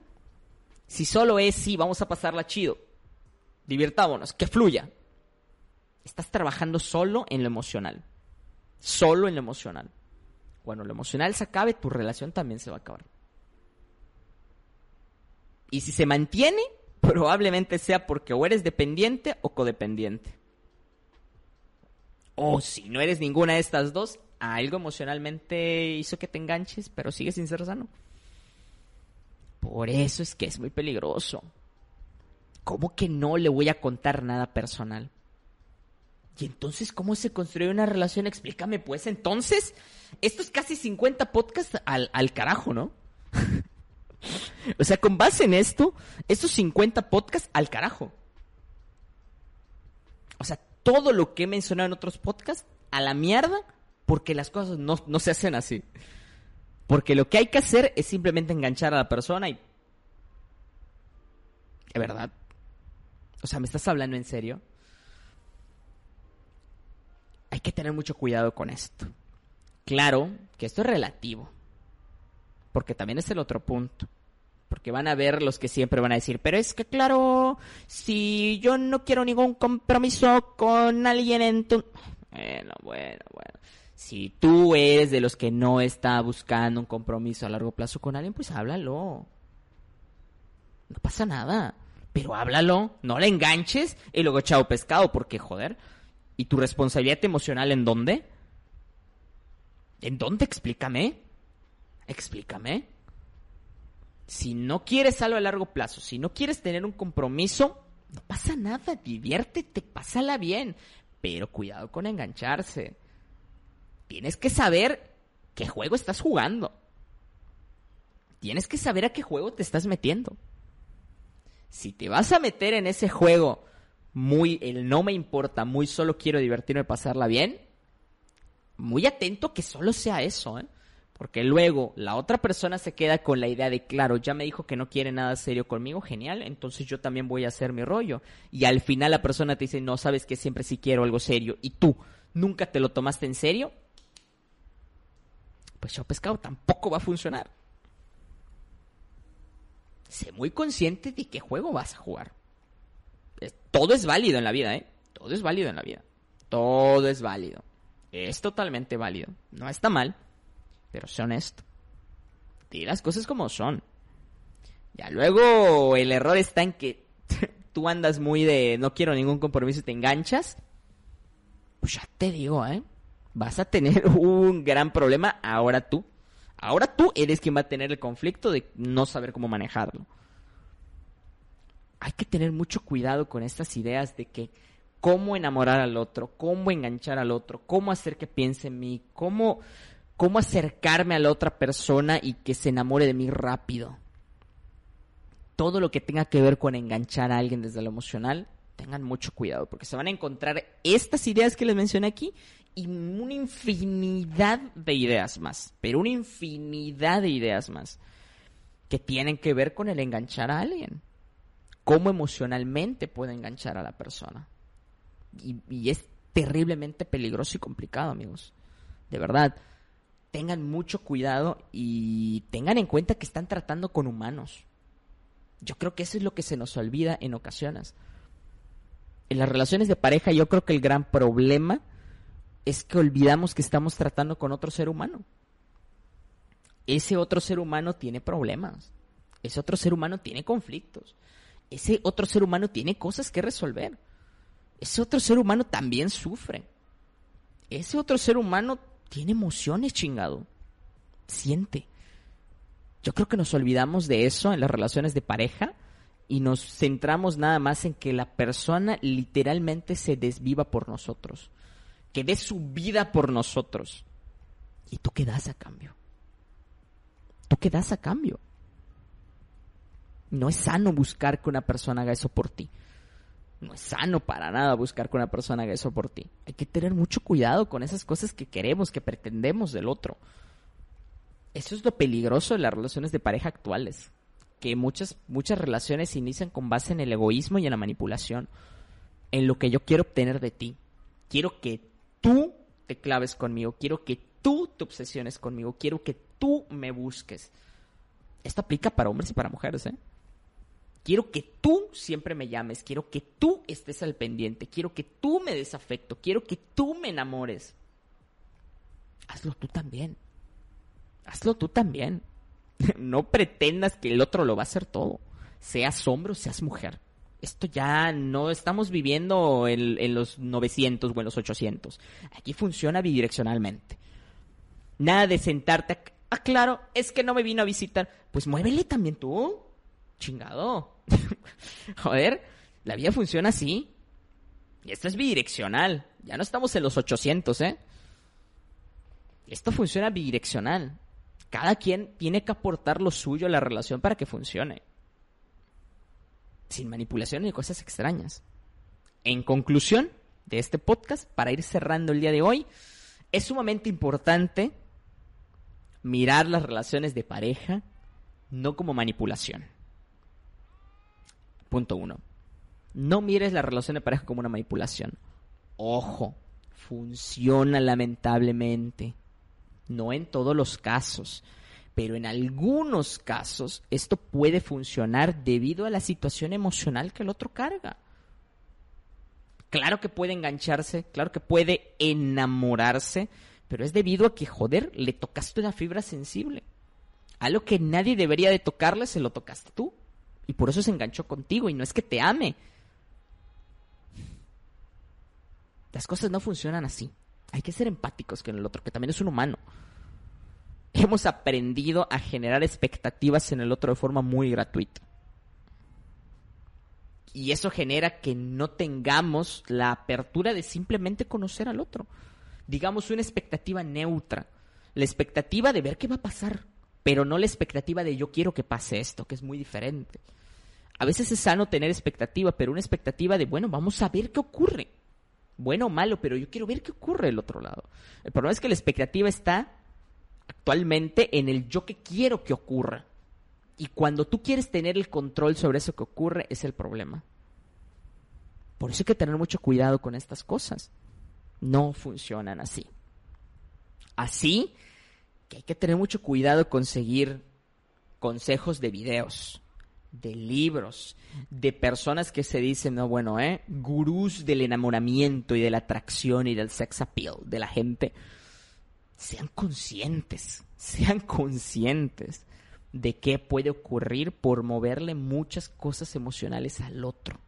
Si solo es, sí, vamos a pasarla chido, divirtámonos, que fluya. Estás trabajando solo en lo emocional. Solo en lo emocional. Cuando lo emocional se acabe, tu relación también se va a acabar. Y si se mantiene, probablemente sea porque o eres dependiente o codependiente. O si no eres ninguna de estas dos, algo emocionalmente hizo que te enganches, pero sigue sin ser sano. Por eso es que es muy peligroso. ¿Cómo que no le voy a contar nada personal? Y entonces, ¿cómo se construye una relación? Explícame, pues. Entonces, esto es casi 50 podcasts al, al carajo, ¿no? O sea, con base en esto, estos 50 podcasts al carajo. O sea, todo lo que he mencionado en otros podcasts, a la mierda, porque las cosas no, no se hacen así. Porque lo que hay que hacer es simplemente enganchar a la persona y... ¿De verdad? O sea, ¿me estás hablando en serio? Hay que tener mucho cuidado con esto. Claro que esto es relativo. Porque también es el otro punto. Porque van a ver los que siempre van a decir, pero es que claro, si yo no quiero ningún compromiso con alguien en tu... Bueno, bueno, bueno. Si tú eres de los que no está buscando un compromiso a largo plazo con alguien, pues háblalo. No pasa nada. Pero háblalo, no le enganches y luego chao pescado, porque joder. ¿Y tu responsabilidad emocional en dónde? ¿En dónde? Explícame. Explícame. Si no quieres algo a largo plazo, si no quieres tener un compromiso, no pasa nada, diviértete, pásala bien, pero cuidado con engancharse. Tienes que saber qué juego estás jugando. Tienes que saber a qué juego te estás metiendo. Si te vas a meter en ese juego muy, el no me importa, muy solo quiero divertirme, pasarla bien, muy atento que solo sea eso, ¿eh? Porque luego la otra persona se queda con la idea de, claro, ya me dijo que no quiere nada serio conmigo, genial, entonces yo también voy a hacer mi rollo. Y al final la persona te dice, no, sabes que siempre sí quiero algo serio. Y tú nunca te lo tomaste en serio. Pues yo pescado tampoco va a funcionar. Sé muy consciente de qué juego vas a jugar. Todo es válido en la vida, ¿eh? Todo es válido en la vida. Todo es válido. Es totalmente válido. No está mal pero sé honesto. Di las cosas como son. Ya luego el error está en que tú andas muy de no quiero ningún compromiso y te enganchas. Pues ya te digo, ¿eh? Vas a tener un gran problema ahora tú. Ahora tú eres quien va a tener el conflicto de no saber cómo manejarlo. Hay que tener mucho cuidado con estas ideas de que cómo enamorar al otro, cómo enganchar al otro, cómo hacer que piense en mí, cómo cómo acercarme a la otra persona y que se enamore de mí rápido. Todo lo que tenga que ver con enganchar a alguien desde lo emocional, tengan mucho cuidado, porque se van a encontrar estas ideas que les mencioné aquí y una infinidad de ideas más, pero una infinidad de ideas más que tienen que ver con el enganchar a alguien. Cómo emocionalmente puede enganchar a la persona. Y, y es terriblemente peligroso y complicado, amigos. De verdad tengan mucho cuidado y tengan en cuenta que están tratando con humanos. Yo creo que eso es lo que se nos olvida en ocasiones. En las relaciones de pareja yo creo que el gran problema es que olvidamos que estamos tratando con otro ser humano. Ese otro ser humano tiene problemas. Ese otro ser humano tiene conflictos. Ese otro ser humano tiene cosas que resolver. Ese otro ser humano también sufre. Ese otro ser humano tiene emociones, chingado. Siente. Yo creo que nos olvidamos de eso en las relaciones de pareja y nos centramos nada más en que la persona literalmente se desviva por nosotros, que dé su vida por nosotros. ¿Y tú qué das a cambio? ¿Tú qué das a cambio? No es sano buscar que una persona haga eso por ti. No es sano para nada buscar que una persona haga eso por ti. Hay que tener mucho cuidado con esas cosas que queremos, que pretendemos del otro. Eso es lo peligroso de las relaciones de pareja actuales. Que muchas, muchas relaciones inician con base en el egoísmo y en la manipulación. En lo que yo quiero obtener de ti. Quiero que tú te claves conmigo. Quiero que tú te obsesiones conmigo. Quiero que tú me busques. Esto aplica para hombres y para mujeres, ¿eh? Quiero que tú siempre me llames, quiero que tú estés al pendiente, quiero que tú me des afecto, quiero que tú me enamores. Hazlo tú también. Hazlo tú también. No pretendas que el otro lo va a hacer todo. Seas hombre o seas mujer. Esto ya no estamos viviendo en, los 900 o en los 800. Aquí funciona bidireccionalmente. Nada de sentarte. Ah, claro, es que no me vino a visitar. Pues muévele también tú. Chingado. Joder, la vida funciona así. Y esto es bidireccional. Ya no estamos en los 800, ¿eh? Esto funciona bidireccional. Cada quien tiene que aportar lo suyo a la relación para que funcione. Sin manipulación ni cosas extrañas. En conclusión de este podcast, para ir cerrando el día de hoy, es sumamente importante mirar las relaciones de pareja no como manipulación Punto uno. No mires la relación de pareja como una manipulación. Ojo, funciona lamentablemente. No en todos los casos, pero en algunos casos esto puede funcionar debido a la situación emocional que el otro carga. Claro que puede engancharse, claro que puede enamorarse, pero es debido a que, joder, le tocaste una fibra sensible. Algo que nadie debería de tocarle, se lo tocaste tú. Y por eso se enganchó contigo y no es que te ame. Las cosas no funcionan así. Hay que ser empáticos con el otro, que también es un humano. Hemos aprendido a generar expectativas en el otro de forma muy gratuita. Y eso genera que no tengamos la apertura de simplemente conocer al otro. Digamos una expectativa neutra. La expectativa de ver qué va a pasar pero no la expectativa de yo quiero que pase esto, que es muy diferente. A veces es sano tener expectativa, pero una expectativa de, bueno, vamos a ver qué ocurre. Bueno o malo, pero yo quiero ver qué ocurre del otro lado. El problema es que la expectativa está actualmente en el yo que quiero que ocurra. Y cuando tú quieres tener el control sobre eso que ocurre, es el problema. Por eso hay que tener mucho cuidado con estas cosas. No funcionan así. Así que hay que tener mucho cuidado con seguir consejos de videos, de libros, de personas que se dicen, no, bueno, ¿eh? Gurús del enamoramiento y de la atracción y del sex appeal de la gente. Sean conscientes, sean conscientes de qué puede ocurrir por moverle muchas cosas emocionales al otro.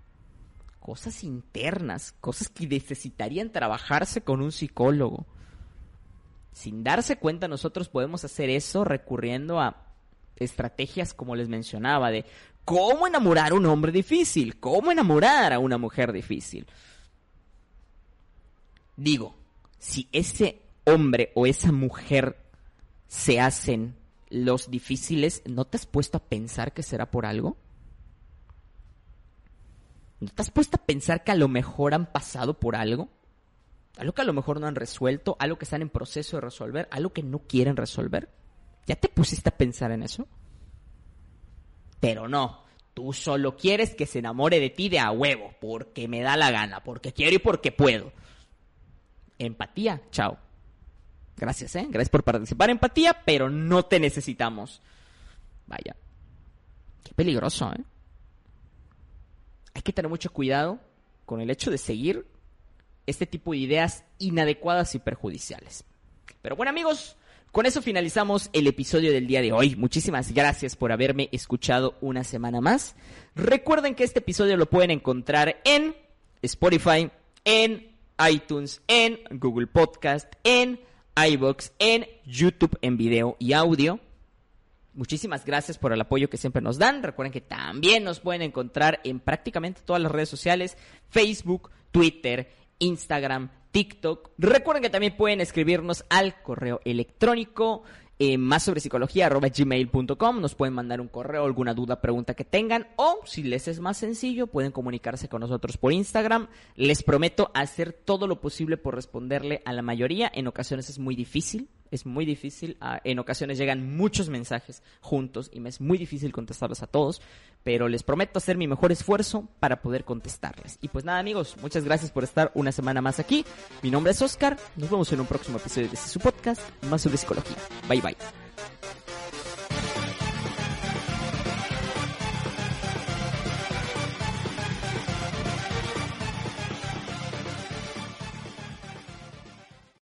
Cosas internas, cosas que necesitarían trabajarse con un psicólogo. Sin darse cuenta nosotros podemos hacer eso recurriendo a estrategias como les mencionaba de cómo enamorar a un hombre difícil, cómo enamorar a una mujer difícil. Digo, si ese hombre o esa mujer se hacen los difíciles, ¿no te has puesto a pensar que será por algo? ¿No te has puesto a pensar que a lo mejor han pasado por algo? Algo que a lo mejor no han resuelto, algo que están en proceso de resolver, algo que no quieren resolver. ¿Ya te pusiste a pensar en eso? Pero no, tú solo quieres que se enamore de ti de a huevo, porque me da la gana, porque quiero y porque puedo. Empatía, chao. Gracias, ¿eh? Gracias por participar. Empatía, pero no te necesitamos. Vaya. Qué peligroso, ¿eh? Hay que tener mucho cuidado con el hecho de seguir este tipo de ideas inadecuadas y perjudiciales. Pero bueno, amigos, con eso finalizamos el episodio del día de hoy. Muchísimas gracias por haberme escuchado una semana más. Recuerden que este episodio lo pueden encontrar en Spotify, en iTunes, en Google Podcast, en iBox, en YouTube en video y audio. Muchísimas gracias por el apoyo que siempre nos dan. Recuerden que también nos pueden encontrar en prácticamente todas las redes sociales, Facebook, Twitter, Instagram, TikTok. Recuerden que también pueden escribirnos al correo electrónico eh, más sobre psicología arroba. Nos pueden mandar un correo, alguna duda, pregunta que tengan. O si les es más sencillo, pueden comunicarse con nosotros por Instagram. Les prometo hacer todo lo posible por responderle a la mayoría. En ocasiones es muy difícil. Es muy difícil. Ah, en ocasiones llegan muchos mensajes juntos y me es muy difícil contestarlos a todos. Pero les prometo hacer mi mejor esfuerzo para poder contestarles. Y pues nada, amigos, muchas gracias por estar una semana más aquí. Mi nombre es Oscar. Nos vemos en un próximo episodio de su podcast, Más sobre psicología. Bye bye.